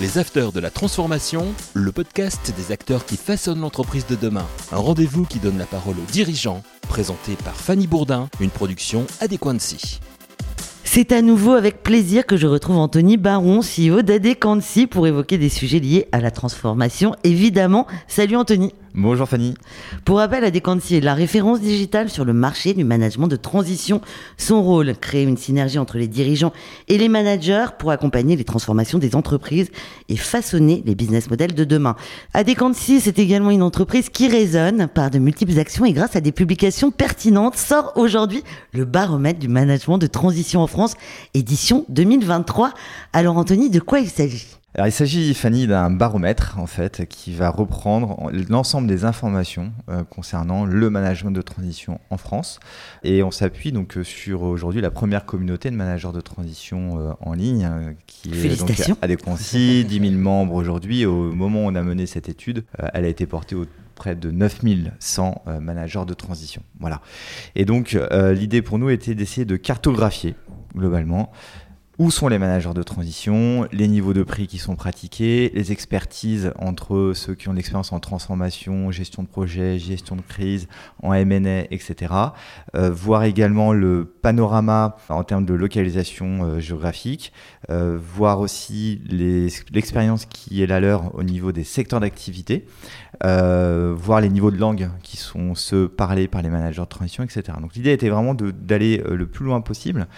Les Afters de la Transformation, le podcast des acteurs qui façonnent l'entreprise de demain. Un rendez-vous qui donne la parole aux dirigeants, présenté par Fanny Bourdin, une production Adéquancy. C'est à nouveau avec plaisir que je retrouve Anthony Baron, CEO d'Adéquancy, pour évoquer des sujets liés à la transformation, évidemment. Salut Anthony. Bonjour Fanny. Pour rappel, Adéquancy est la référence digitale sur le marché du management de transition. Son rôle, créer une synergie entre les dirigeants et les managers pour accompagner les transformations des entreprises et façonner les business models de demain. Adéquancy, c'est également une entreprise qui résonne par de multiples actions et grâce à des publications pertinentes sort aujourd'hui le baromètre du management de transition en France, édition 2023. Alors Anthony, de quoi il s'agit? Alors, il s'agit, Fanny, d'un baromètre, en fait, qui va reprendre l'ensemble des informations euh, concernant le management de transition en France. Et on s'appuie donc euh, sur aujourd'hui la première communauté de managers de transition euh, en ligne, qui est donc à des 10 000 membres aujourd'hui. Au moment où on a mené cette étude, elle a été portée au près de 9100 managers de transition. Voilà. Et donc, l'idée pour nous était d'essayer de cartographier globalement où sont les managers de transition, les niveaux de prix qui sont pratiqués, les expertises entre ceux qui ont l'expérience en transformation, gestion de projet, gestion de crise, en M&A, etc. Euh, voir également le panorama en termes de localisation euh, géographique, euh, voir aussi l'expérience qui est la leur au niveau des secteurs d'activité, voir les niveaux de langue qui sont ceux parlés par les managers de transition, etc. Donc l'idée était vraiment d'aller le plus loin possible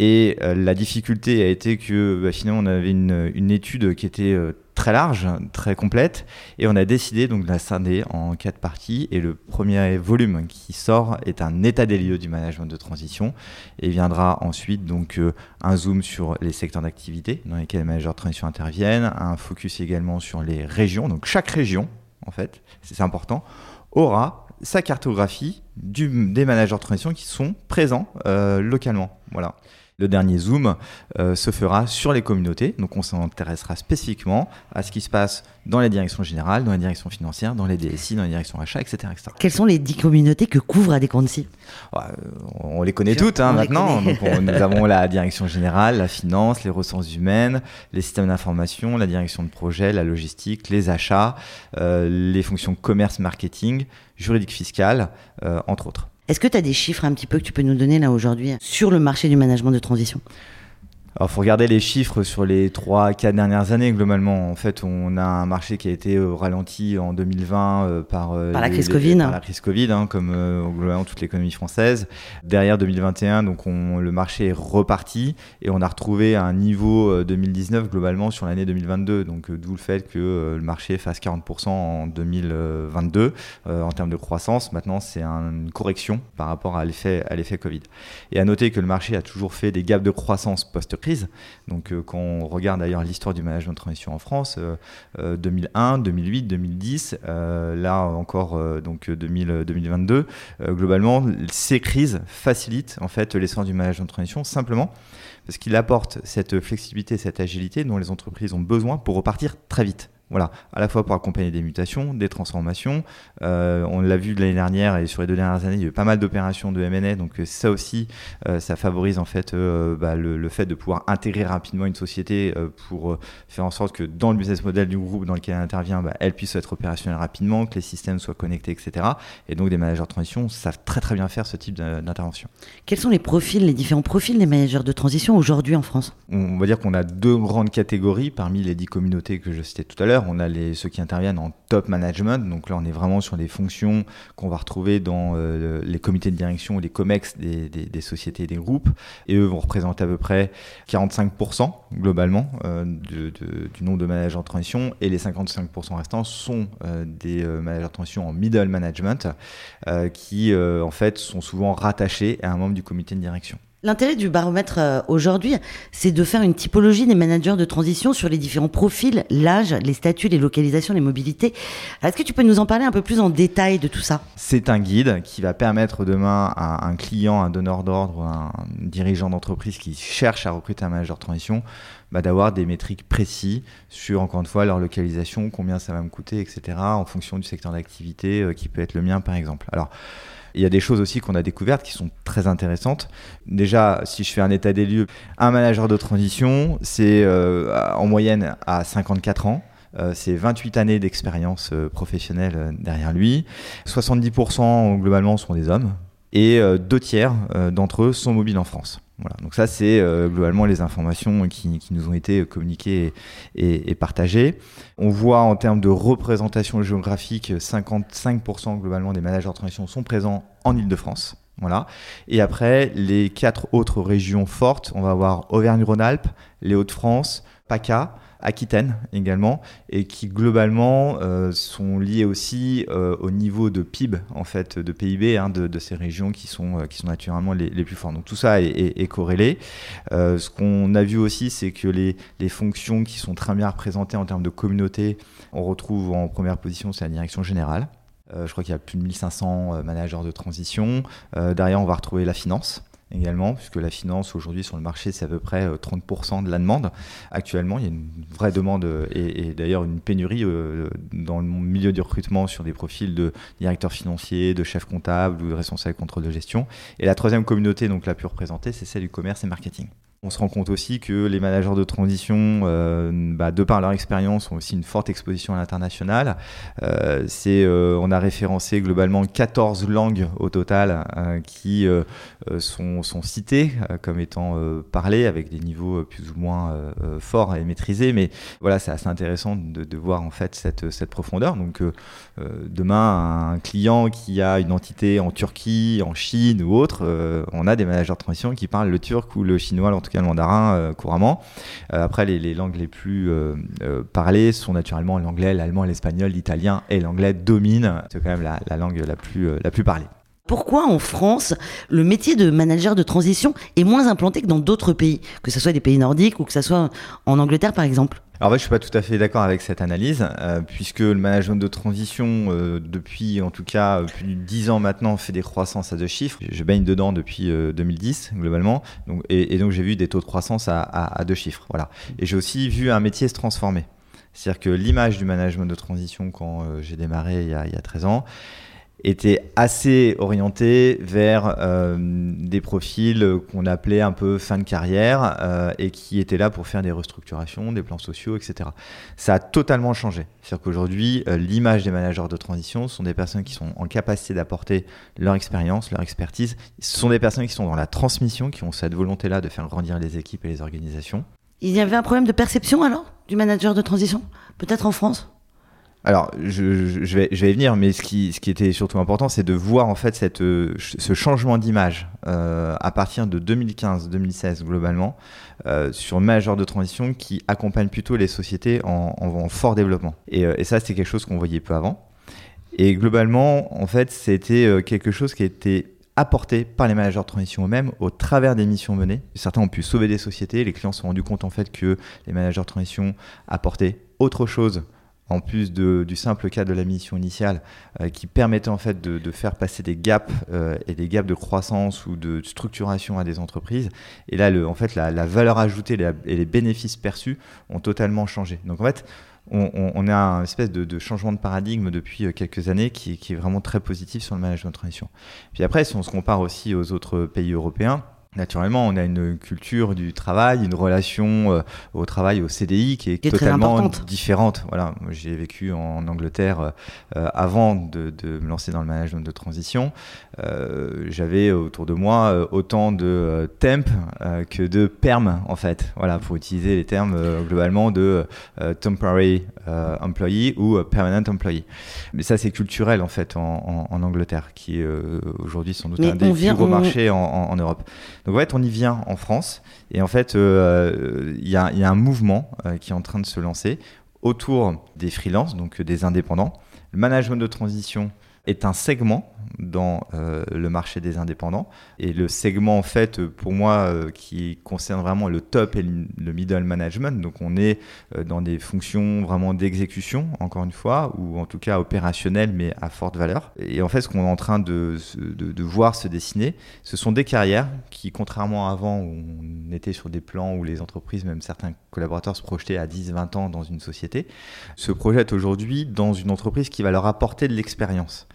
et euh, la difficulté a été que bah, finalement on avait une, étude qui était euh, très large, très complète, et on a décidé donc de la scinder en quatre parties. Et le premier volume qui sort est un état des lieux du management de transition, et viendra ensuite donc euh, un zoom sur les secteurs d'activité dans lesquels les managers de transition interviennent, un focus également sur les régions. Donc chaque région, en fait, c'est important, aura sa cartographie des managers de transition qui sont présents localement. Voilà. Le dernier zoom euh, se fera sur les communautés, donc on s'intéressera spécifiquement à ce qui se passe dans les directions générales, dans les directions financières, dans les DSI, dans les directions achats, etc. etc. Quelles sont les dix communautés que couvre Adéquancy euh, On les connaît toutes hein, maintenant. nous avons la direction générale, la finance, les ressources humaines, les systèmes d'information, la direction de projet, la logistique, les achats, euh, les fonctions commerce, marketing, juridique fiscal, entre autres. Est-ce que tu as des chiffres un petit peu que tu peux nous donner là aujourd'hui sur le marché du management de transition? Alors, faut regarder les chiffres sur les 3-4 dernières années, globalement. En fait, on a un marché qui a été euh, ralenti en 2020 euh, par, euh, par, la crise Covid. par la crise Covid, hein, comme globalement toute l'économie française. Derrière 2021, donc on, le marché est reparti et on a retrouvé un niveau 2019 globalement sur l'année 2022. Donc, d'où le fait que le marché fasse 40% en 2022 en termes de croissance. Maintenant, c'est une correction par rapport à l'effet Covid. Et à noter que le marché a toujours fait des gaps de croissance post Donc euh, quand on regarde d'ailleurs l'histoire du management de transition en France, 2001, 2008, 2010, là encore donc 2022, globalement ces crises facilitent en fait l'essor du management de transition simplement parce qu'il apporte cette flexibilité, cette agilité dont les entreprises ont besoin pour repartir très vite. Voilà, à la fois pour accompagner des mutations, des transformations. Euh, on l'a vu l'année dernière et sur les deux dernières années, il y a eu pas mal d'opérations de M&A, donc euh, ça aussi, euh, ça favorise en fait bah, le, fait de pouvoir intégrer rapidement une société pour faire en sorte que dans le business model du groupe dans lequel elle intervient, bah, elle puisse être opérationnelle rapidement, que les systèmes soient connectés, etc. Et donc des managers de transition savent très très bien faire ce type d'intervention. Quels sont les profils, les différents profils des managers de transition aujourd'hui en France? On va dire qu'on a deux grandes catégories parmi les dix communautés que je citais tout à l'heure on a ceux qui interviennent en top management. Donc là, on est vraiment sur des fonctions qu'on va retrouver dans euh, les comités de direction ou les COMEX des, sociétés et des groupes. Et eux vont représenter à peu près 45% globalement euh, du nombre de managers de transition. Et les 55% restants sont euh, des managers de transition en middle management qui, en fait, sont souvent rattachés à un membre du comité de direction. L'intérêt du baromètre euh, aujourd'hui, c'est de faire une typologie des managers de transition sur les différents profils, l'âge, les statuts, les localisations, les mobilités. Est-ce que tu peux nous en parler un peu plus en détail de tout ça? C'est un guide qui va permettre demain à un client, un donneur d'ordre, un dirigeant d'entreprise qui cherche à recruter un manager de transition, bah, d'avoir des métriques précis sur, encore une fois, leur localisation, combien ça va me coûter, etc., en fonction du secteur d'activité euh, qui peut être le mien, par exemple. Alors, Il y a des choses aussi qu'on a découvertes qui sont très intéressantes. Déjà, si je fais un état des lieux, un manager de transition, c'est en moyenne à 54 ans. c'est 28 années d'expérience professionnelle derrière lui. 70% globalement sont des hommes et deux tiers d'entre eux sont mobiles en France. Donc ça, c'est euh, globalement les informations qui, nous ont été communiquées et, partagées. On voit en termes de représentation géographique, 55% globalement des managers de transition sont présents en Ile-de-France. Voilà. Et après, les quatre autres régions fortes, on va avoir Auvergne-Rhône-Alpes, les Hauts-de-France, PACA, Aquitaine également, et qui globalement euh, sont liés aussi euh, au niveau de PIB, en fait, de PIB hein, de, ces régions qui sont, euh, qui sont naturellement les, plus fortes. Donc tout ça est, corrélé. ce qu'on a vu aussi, c'est que les, les, fonctions qui sont très bien représentées en termes de communauté, on retrouve en première position, c'est la direction générale. je crois qu'il y a plus de 1500 managers de transition. derrière, on va retrouver la finance également, puisque la finance aujourd'hui sur le marché, c'est à peu près 30% euh, de la demande. Actuellement, il y a une vraie demande euh, et, d'ailleurs une pénurie euh, dans le milieu du recrutement sur des profils de directeurs financiers, de chefs comptables ou de responsables contrôle de gestion. Et la troisième communauté, donc la plus représentée, c'est celle du commerce et marketing. On se rend compte aussi que les managers de transition, euh, bah, de par leur expérience, ont aussi une forte exposition à l'international. Euh, euh, on a référencé globalement 14 langues au total qui sont, citées comme étant parlées avec des niveaux plus ou moins forts et maîtrisés. Mais voilà, c'est assez intéressant de, voir en fait cette, cette profondeur. Donc demain, un client qui a une entité en Turquie, en Chine ou autre, on a des managers de transition qui parlent le turc ou le chinois, en tout le mandarin euh, couramment. Euh, après, les, langues les plus euh, parlées sont naturellement l'anglais, l'allemand, l'espagnol, l'italien et l'anglais dominent. C'est quand même la, langue la plus parlée. Pourquoi en France, le métier de manager de transition est moins implanté que dans d'autres pays, que ce soit des pays nordiques ou que ce soit en Angleterre par exemple? Alors, je je suis pas tout à fait d'accord avec cette analyse, euh, puisque le management de transition, euh, depuis en tout cas plus de 10 ans maintenant, fait des croissances à deux chiffres. Je baigne dedans depuis 2010, euh, globalement. Donc, et, donc, j'ai vu des taux de croissance à, deux chiffres. Voilà. Et j'ai aussi vu un métier se transformer. C'est-à-dire que l'image du management de transition, quand j'ai démarré il y, a, il y a 13 ans, était assez orienté vers euh, des profils qu'on appelait un peu fin de carrière euh, et qui étaient là pour faire des restructurations, des plans sociaux, etc. Ça a totalement changé. C'est-à-dire qu'aujourd'hui, euh, l'image des managers de transition sont des personnes qui sont en capacité d'apporter leur expérience, leur expertise. Ce sont des personnes qui sont dans la transmission, qui ont cette volonté-là de faire grandir les équipes et les organisations. Il y avait un problème de perception alors du manager de transition? Peut-être en France? Alors, je, vais, y venir, mais ce qui, était surtout important, c'est de voir en fait euh, ce changement d'image euh, à partir de 2015-2016 globalement euh, sur le majeur de transition qui accompagne plutôt les sociétés en, fort développement. Et, et ça, c'est quelque chose qu'on voyait peu avant. Et globalement, en fait, c'était quelque chose qui était apporté par les managers de transition eux-mêmes au travers des missions menées. Certains ont pu sauver des sociétés, les clients se sont rendus compte en fait que les managers de transition apportaient autre chose en plus du simple cas de la mission initiale, euh, qui permettait en fait de, faire passer des gaps euh, et des gaps de croissance ou de structuration à des entreprises. Et là, en fait, la, valeur ajoutée et les bénéfices perçus ont totalement changé. Donc en fait, on, a un espèce de, changement de paradigme depuis euh, quelques années qui, qui, est vraiment très positif sur le management de transition. Puis après, si on se compare aussi aux autres pays européens, Naturellement, on a une culture du travail, une relation euh, au travail, au CDI qui est, totalement différente. Voilà, j'ai vécu en Angleterre euh, avant de, me lancer dans le management de transition. Euh, j'avais autour de moi autant de temp que de perm en fait. Voilà, pour utiliser les termes globalement de temporary employee ou permanent employee. Mais ça, c'est culturel en fait en, Angleterre, qui est aujourd'hui sans doute un des plus gros marchés en Europe. Donc on y vient en France et en fait, euh, il y, a un mouvement euh, qui est en train de se lancer autour des freelances, donc des indépendants. Le management de transition est un segment dans euh, le marché des indépendants. Et le segment, en fait, pour moi, euh, qui concerne vraiment le top et le middle management, donc on est euh, dans des fonctions vraiment d'exécution, encore une fois, ou en tout cas opérationnelles, mais à forte valeur. Et en fait, ce qu'on est en train de, de, voir se dessiner, ce sont des carrières qui, contrairement à avant, où on était sur des plans où les entreprises, même certains collaborateurs se projetaient à 10-20 ans dans une société, se projettent aujourd'hui dans une entreprise qui va leur apporter de l'expérience.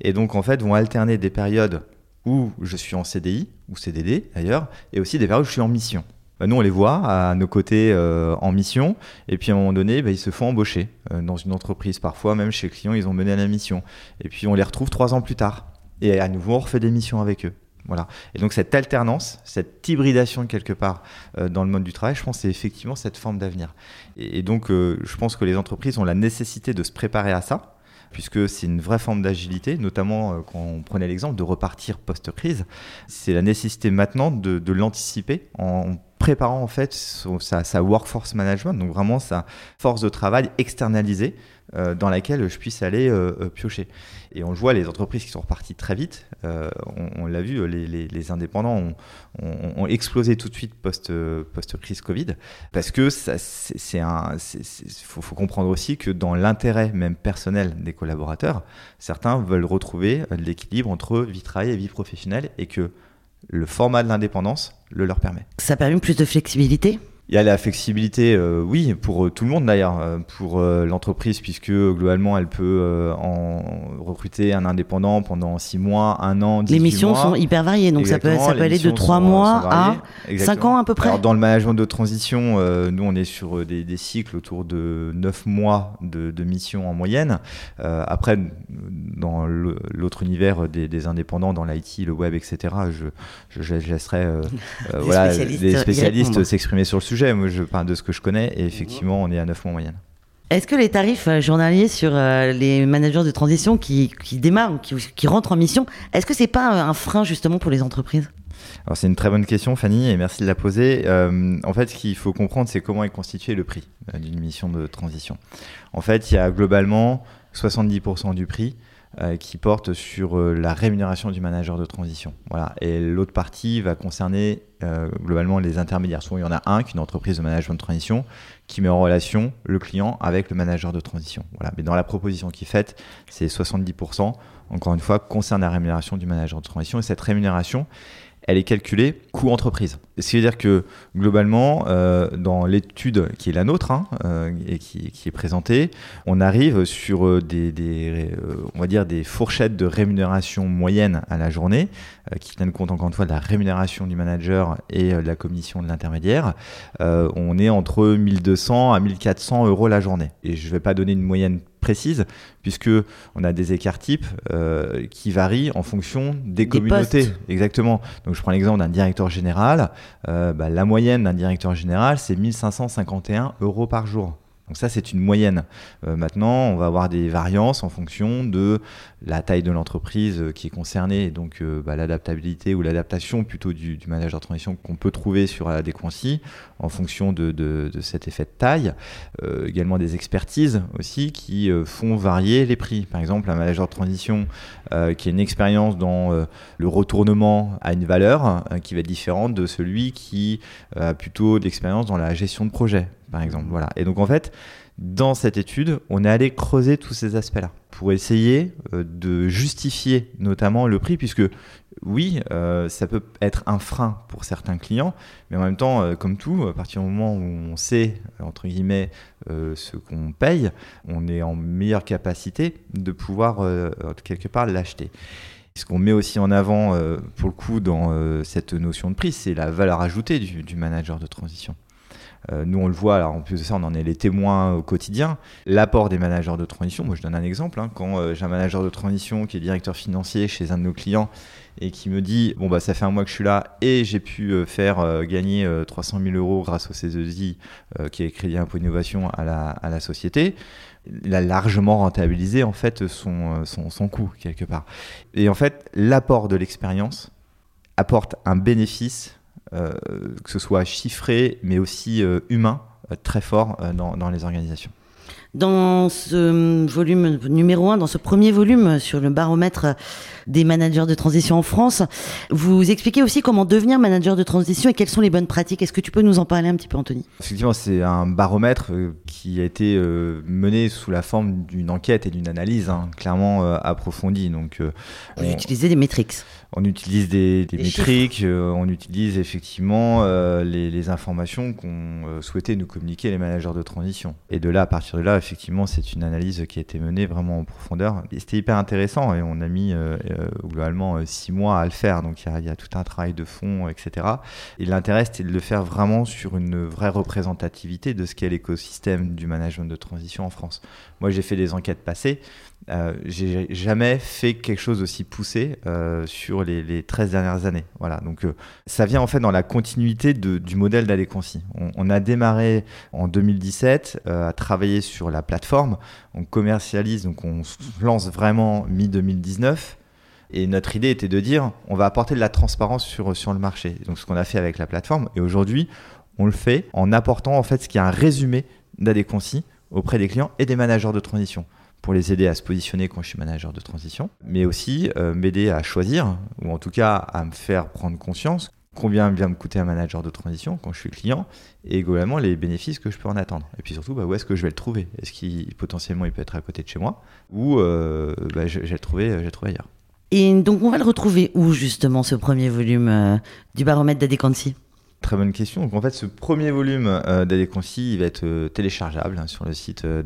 Et donc, en fait, vont alterner des périodes où je suis en CDI, ou CDD d'ailleurs, et aussi des périodes où je suis en mission. Bah, nous, on les voit à nos côtés euh, en mission, et puis à un moment donné, bah, ils se font embaucher euh, dans une entreprise. Parfois, même chez le client, ils ont mené à la mission. Et puis, on les retrouve trois ans plus tard. Et à nouveau, on refait des missions avec eux. Voilà. Et donc cette alternance, cette hybridation quelque part euh, dans le monde du travail, je pense c'est effectivement cette forme d'avenir. Et, donc je pense que les entreprises ont la nécessité de se préparer à ça, puisque c'est une vraie forme d'agilité, notamment quand on prenait l'exemple de repartir post-crise. C'est la nécessité maintenant de, l'anticiper en préparant en fait sa, workforce management, donc vraiment sa force de travail externalisée euh, dans laquelle je puisse aller euh, euh, piocher. Et on le voit, les entreprises qui sont reparties très vite, on, l'a vu, les, indépendants ont, explosé tout de suite post-crise Covid, parce que c'est faut, faut, comprendre aussi que dans l'intérêt même personnel des collaborateurs, certains veulent retrouver l'équilibre entre vie travail et vie professionnelle, et que le format de l'indépendance le leur permet. Ça permet plus de flexibilité? Il y a la flexibilité, euh, oui, pour euh, tout le monde d'ailleurs, euh, pour l'entreprise, puisque globalement, elle peut en recruter un indépendant pendant 6 mois, 1 an, 18 Les missions sont hyper variées, donc ça peut, ça peut aller de 3 mois à 5 ans à peu près. Alors, dans le management de transition, nous, on est sur des, des, cycles autour de 9 mois de, de mission en moyenne. après, dans l'autre univers des, des, indépendants, dans l'IT, le web, etc., je, je, je laisserai voilà, des spécialistes s'exprimer sur le sujet moi je parle de ce que je connais et effectivement on est à 9 mois en moyenne. Est-ce que les tarifs euh, journaliers sur euh, les managers de transition qui, démarrent ou qui, rentrent en mission, est-ce que c'est pas un frein justement pour les entreprises? Alors c'est une très bonne question Fanny et merci de la poser. Euh, en fait ce qu'il faut comprendre c'est comment est constitué le prix d'une mission de transition. En fait il y a globalement 70% du prix euh, qui porte sur euh, la rémunération du manager de transition. Voilà. Et l'autre partie va concerner euh, globalement les intermédiaires. Souvent, il y en a un, qui est une entreprise de management de transition, qui met en relation le client avec le manager de transition. Voilà. Mais dans la proposition qui est faite, c'est 70%, encore une fois, concerne la rémunération du manager de transition. Et cette rémunération, elle est calculée coût entreprise. Ce qui veut dire que globalement, euh, dans l'étude qui est la nôtre hein, euh, et qui, est présentée, on arrive sur euh, des, on va dire des fourchettes de rémunération moyenne à la journée qui tiennent compte encore une fois de la rémunération du manager et de la commission de l'intermédiaire. on est entre 1200 à 1400 euros la journée. Et je ne vais pas donner une moyenne précise, puisque on a des écarts types euh, qui varient en fonction des, communautés. Exactement. Donc je prends l'exemple d'un directeur général. Euh, bah, la moyenne d'un directeur général, c'est 1551 euros par jour. Donc ça, c'est une moyenne. Euh, maintenant, on va avoir des variances en fonction de la taille de l'entreprise euh, qui est concernée, et donc euh, bah, l'adaptabilité ou l'adaptation plutôt du, manager de transition qu'on peut trouver sur la déconci en fonction de, cet effet de taille. également des expertises aussi qui font varier les prix. Par exemple, un manager de transition qui a une expérience dans le retournement à une valeur qui va être différente de celui qui a plutôt d'expérience dans la gestion de projet par exemple. Voilà. Et donc en fait, dans cette étude, on est allé creuser tous ces aspects-là pour essayer euh, de justifier notamment le prix, puisque oui, euh, ça peut être un frein pour certains clients, mais en même temps, euh, comme tout, à partir du moment où on sait, entre guillemets, ce qu'on paye, on est en meilleure capacité de pouvoir, quelque part, l'acheter. Ce qu'on met aussi en avant, pour le coup, dans cette notion de prix, c'est la valeur ajoutée du manager de transition. Euh, nous, on le voit, alors en plus de ça, on en est les témoins au quotidien. L'apport des managers de transition, moi je donne un exemple, hein. quand euh, j'ai un manager de transition qui est directeur financier chez un de nos clients et qui me dit bon bah ça fait un mois que je suis là et j'ai pu euh, faire gagner 300 000 euros grâce au CESI qui est crédit impôt innovation à la, à la société il a largement rentabilisé en fait son, son, son coût quelque part et en fait l'apport de l'expérience apporte un bénéfice que ce soit chiffré, mais aussi euh, humain, euh, très fort dans, dans les organisations. Dans ce volume numéro 1, dans ce premier volume sur le baromètre des managers de transition en France, vous expliquez aussi comment devenir manager de transition et quelles sont les bonnes pratiques. Est-ce que tu peux nous en parler un petit peu, Anthony? Effectivement, c'est un baromètre qui a été mené sous la forme d'une enquête et d'une analyse hein, clairement approfondie. Donc, vous utilisez des métriques on utilise des, des Des métriques, euh, on utilise effectivement euh, les, les informations qu'ont euh, souhaité nous communiquer les managers de transition. Et de là, à partir de là, effectivement, c'est une analyse qui a été menée vraiment en profondeur. C'était hyper intéressant et on a mis euh, globalement six mois à le faire. Donc il y, a, il y a tout un travail de fond, etc. Et l'intérêt, c'était de le faire vraiment sur une vraie représentativité de ce qu'est l'écosystème du management de transition en France. Moi, j'ai fait des enquêtes passées. Euh, j'ai jamais fait quelque chose aussi poussé euh, sur les, les 13 dernières années. Voilà, donc euh, ça vient en fait dans la continuité du modèle d'Adequancy. On, on a démarré en 2017 euh, à travailler sur la plateforme. On commercialise, donc on se lance vraiment mi-2019. Et notre idée était de dire, on va apporter de la transparence sur, le marché. Donc ce qu'on a fait avec la plateforme. Et aujourd'hui, on le fait en apportant en fait ce qui est un résumé d'Adequancy auprès des clients et des managers de transition pour les aider à se positionner quand je suis manager de transition, mais aussi euh, m'aider à choisir, ou en tout cas à me faire prendre conscience combien vient me coûter un manager de transition quand je suis client, et également les bénéfices que je peux en attendre. Et puis surtout, bah, où est-ce que je vais le trouver? Est-ce qu'il potentiellement il peut être à côté de chez moi, ou euh, bah, je, je vais le trouver, ailleurs. Et donc, on va le retrouver où, justement, ce premier volume euh, du baromètre d'Adequancy Très bonne question. Donc en fait, ce premier volume euh, d'Adequancy, il va être euh, téléchargeable hein, sur le site euh.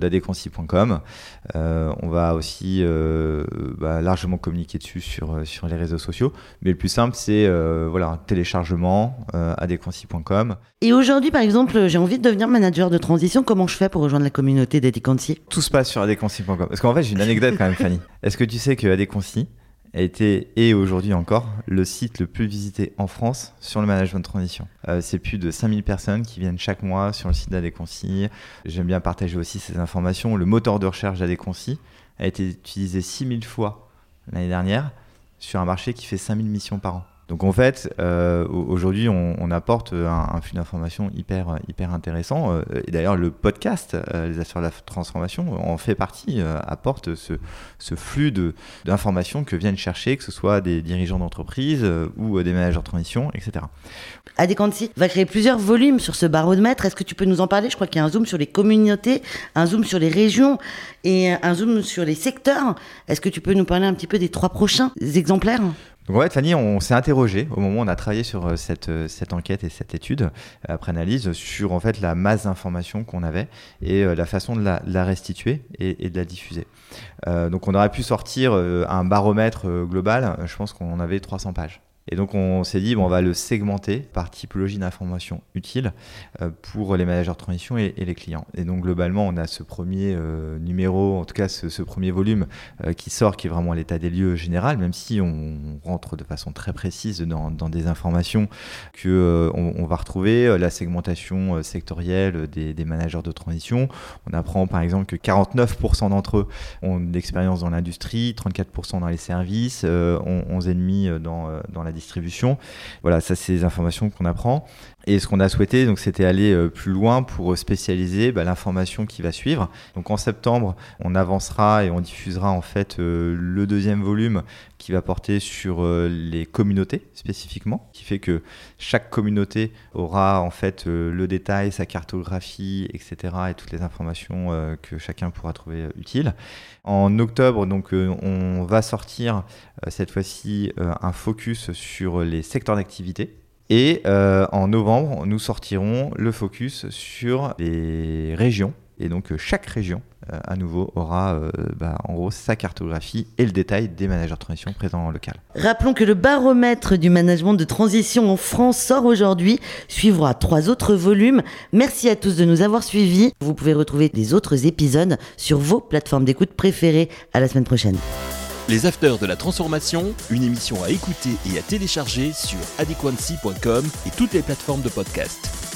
Euh, on va aussi euh, bah, largement communiquer dessus sur, sur les réseaux sociaux. Mais le plus simple, c'est voilà, un téléchargement adequancy.com. Et aujourd'hui, par exemple, j'ai envie de devenir manager de transition. Comment je fais pour rejoindre la communauté d'Adequancy Tout se passe sur adequancy.com. Parce qu'en fait, j'ai une anecdote quand même, Fanny. Est-ce que tu sais que Adequancy a été, et aujourd'hui encore, le site le plus visité en France sur le management de transition. Euh, c'est plus de 5000 personnes qui viennent chaque mois sur le site d'Adequancy. J'aime bien partager aussi ces informations. Le moteur de recherche d'Adequancy a été utilisé 6000 fois l'année dernière sur un marché qui fait 5000 missions par an. Donc en fait, euh, au- aujourd'hui, on, on apporte un, un flux d'informations hyper, hyper intéressant. Euh, Et d'ailleurs, le podcast, euh, les affaires de la transformation, en fait partie, euh, apporte ce, ce flux d'informations que viennent chercher, que ce soit des dirigeants d'entreprise euh, ou euh, des managers de transition, etc. Adequancy va créer plusieurs volumes sur ce baromètre. Est-ce que tu peux nous en parler? Je crois qu'il y a un zoom sur les communautés, un zoom sur les régions et un zoom sur les secteurs. Est-ce que tu peux nous parler un petit peu des trois prochains exemplaires? Donc en fait, Fanny, on s'est interrogé au moment où on a travaillé sur euh, cette, euh, cette enquête et cette étude, euh, après analyse, sur en fait la masse d'informations qu'on avait et la façon de la, restituer et, de la diffuser. Donc on aurait pu sortir un baromètre global, je pense qu'on avait 300 pages. Et donc on s'est dit, bon, on va le segmenter par typologie d'informations utiles euh, pour les managers de transition et, les clients. Et donc globalement, on a ce premier euh, numéro, en tout cas ce, premier volume euh, qui sort, qui est vraiment l'état des lieux général, même si on rentre de façon très précise dans, des informations que va retrouver, la segmentation sectorielle des, managers de transition. On apprend par exemple que 49% d'entre eux ont de l'expérience dans l'industrie, 34% dans les services, euh, 11,5% dans, dans la distribution. Voilà, ça c'est les informations qu'on apprend. Et ce qu'on a souhaité, donc, c'était aller euh, plus loin pour spécialiser bah, l'information qui va suivre. Donc en septembre, on avancera et on diffusera en fait euh, le deuxième volume qui va porter sur euh, les communautés spécifiquement, qui fait que chaque communauté aura en fait le détail, sa cartographie, etc. et toutes les informations que chacun pourra trouver utiles. En octobre, donc, euh, on va sortir euh, cette fois-ci euh, un focus sur les secteurs d'activité. Et en novembre, nous sortirons le focus sur les régions. Et donc, euh, chaque région, euh, à nouveau, aura euh, bah, en gros sa cartographie et le détail des managers de transition présents en local. Rappelons que le baromètre du management de transition en France sort aujourd'hui, suivra trois autres volumes. Merci à tous de nous avoir suivis. Vous pouvez retrouver les autres épisodes sur vos plateformes d'écoute préférées. À la semaine prochaine. Les Afters de la Transformation, une émission à écouter et à télécharger sur adequancy.com et toutes les plateformes de podcast.